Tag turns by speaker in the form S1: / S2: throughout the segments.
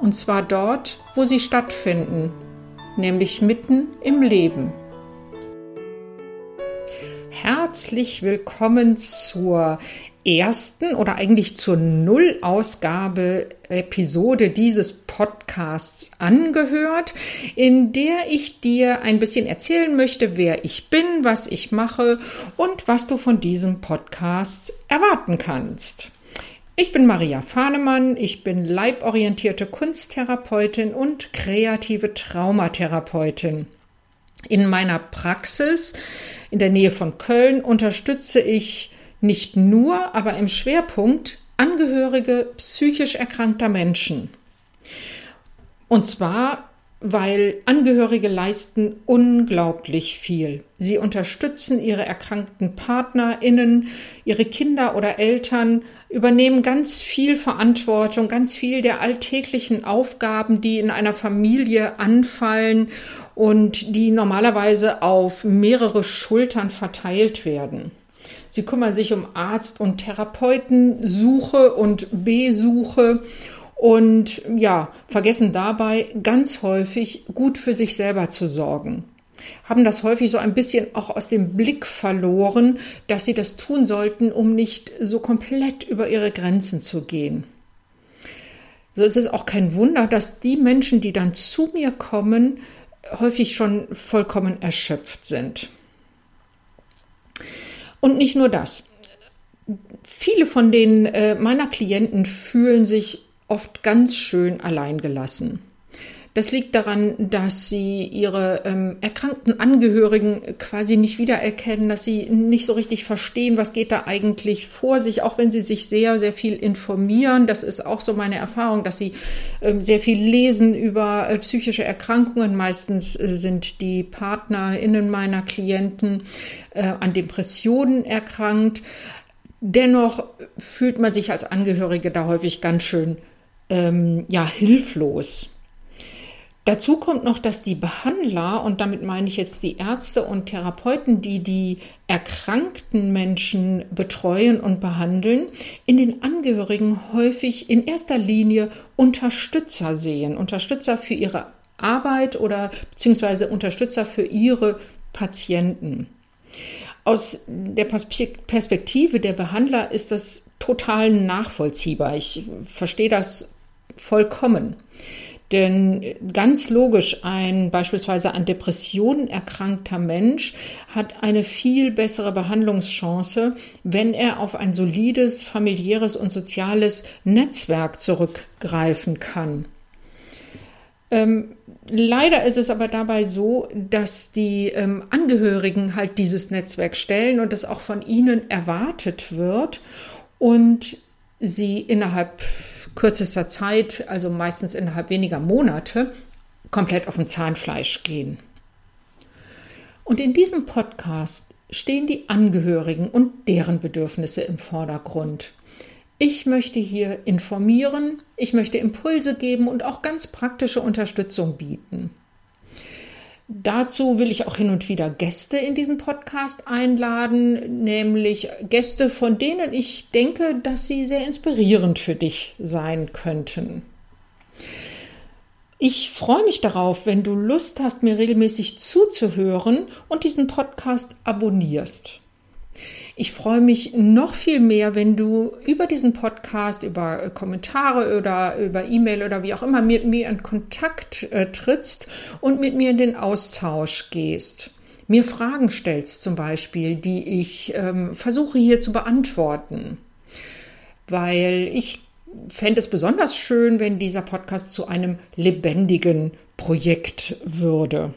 S1: und zwar dort, wo sie stattfinden, nämlich mitten im Leben. Herzlich willkommen zur ersten oder eigentlich zur Nullausgabe Episode dieses Podcasts angehört, in der ich dir ein bisschen erzählen möchte, wer ich bin, was ich mache und was du von diesem Podcast erwarten kannst. Ich bin Maria Fahnemann, ich bin leiborientierte Kunsttherapeutin und kreative Traumatherapeutin. In meiner Praxis in der Nähe von Köln unterstütze ich nicht nur, aber im Schwerpunkt Angehörige psychisch erkrankter Menschen. Und zwar weil Angehörige leisten unglaublich viel. Sie unterstützen ihre erkrankten Partnerinnen, ihre Kinder oder Eltern, übernehmen ganz viel Verantwortung, ganz viel der alltäglichen Aufgaben, die in einer Familie anfallen und die normalerweise auf mehrere Schultern verteilt werden. Sie kümmern sich um Arzt- und Therapeutensuche und Besuche und ja, vergessen dabei ganz häufig gut für sich selber zu sorgen. Haben das häufig so ein bisschen auch aus dem Blick verloren, dass sie das tun sollten, um nicht so komplett über ihre Grenzen zu gehen. So ist es auch kein Wunder, dass die Menschen, die dann zu mir kommen, häufig schon vollkommen erschöpft sind. Und nicht nur das. Viele von den äh, meiner Klienten fühlen sich oft ganz schön alleingelassen. Das liegt daran, dass sie ihre ähm, erkrankten Angehörigen quasi nicht wiedererkennen, dass sie nicht so richtig verstehen, was geht da eigentlich vor sich, auch wenn sie sich sehr, sehr viel informieren. Das ist auch so meine Erfahrung, dass sie ähm, sehr viel lesen über äh, psychische Erkrankungen. Meistens äh, sind die PartnerInnen meiner Klienten äh, an Depressionen erkrankt. Dennoch fühlt man sich als Angehörige da häufig ganz schön ähm, ja, hilflos. Dazu kommt noch, dass die Behandler, und damit meine ich jetzt die Ärzte und Therapeuten, die die erkrankten Menschen betreuen und behandeln, in den Angehörigen häufig in erster Linie Unterstützer sehen. Unterstützer für ihre Arbeit oder beziehungsweise Unterstützer für ihre Patienten. Aus der Perspektive der Behandler ist das total nachvollziehbar. Ich verstehe das vollkommen. Denn ganz logisch, ein beispielsweise an Depressionen erkrankter Mensch hat eine viel bessere Behandlungschance, wenn er auf ein solides familiäres und soziales Netzwerk zurückgreifen kann. Ähm, leider ist es aber dabei so, dass die ähm, Angehörigen halt dieses Netzwerk stellen und es auch von ihnen erwartet wird und sie innerhalb kürzester Zeit, also meistens innerhalb weniger Monate, komplett auf dem Zahnfleisch gehen. Und in diesem Podcast stehen die Angehörigen und deren Bedürfnisse im Vordergrund. Ich möchte hier informieren, ich möchte Impulse geben und auch ganz praktische Unterstützung bieten. Dazu will ich auch hin und wieder Gäste in diesen Podcast einladen, nämlich Gäste, von denen ich denke, dass sie sehr inspirierend für dich sein könnten. Ich freue mich darauf, wenn du Lust hast, mir regelmäßig zuzuhören und diesen Podcast abonnierst. Ich freue mich noch viel mehr, wenn du über diesen Podcast, über äh, Kommentare oder über E-Mail oder wie auch immer mit mir in Kontakt äh, trittst und mit mir in den Austausch gehst. Mir Fragen stellst zum Beispiel, die ich ähm, versuche hier zu beantworten. Weil ich fände es besonders schön, wenn dieser Podcast zu einem lebendigen Projekt würde.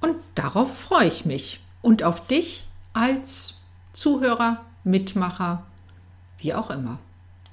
S1: Und darauf freue ich mich. Und auf dich als Zuhörer, Mitmacher, wie auch immer.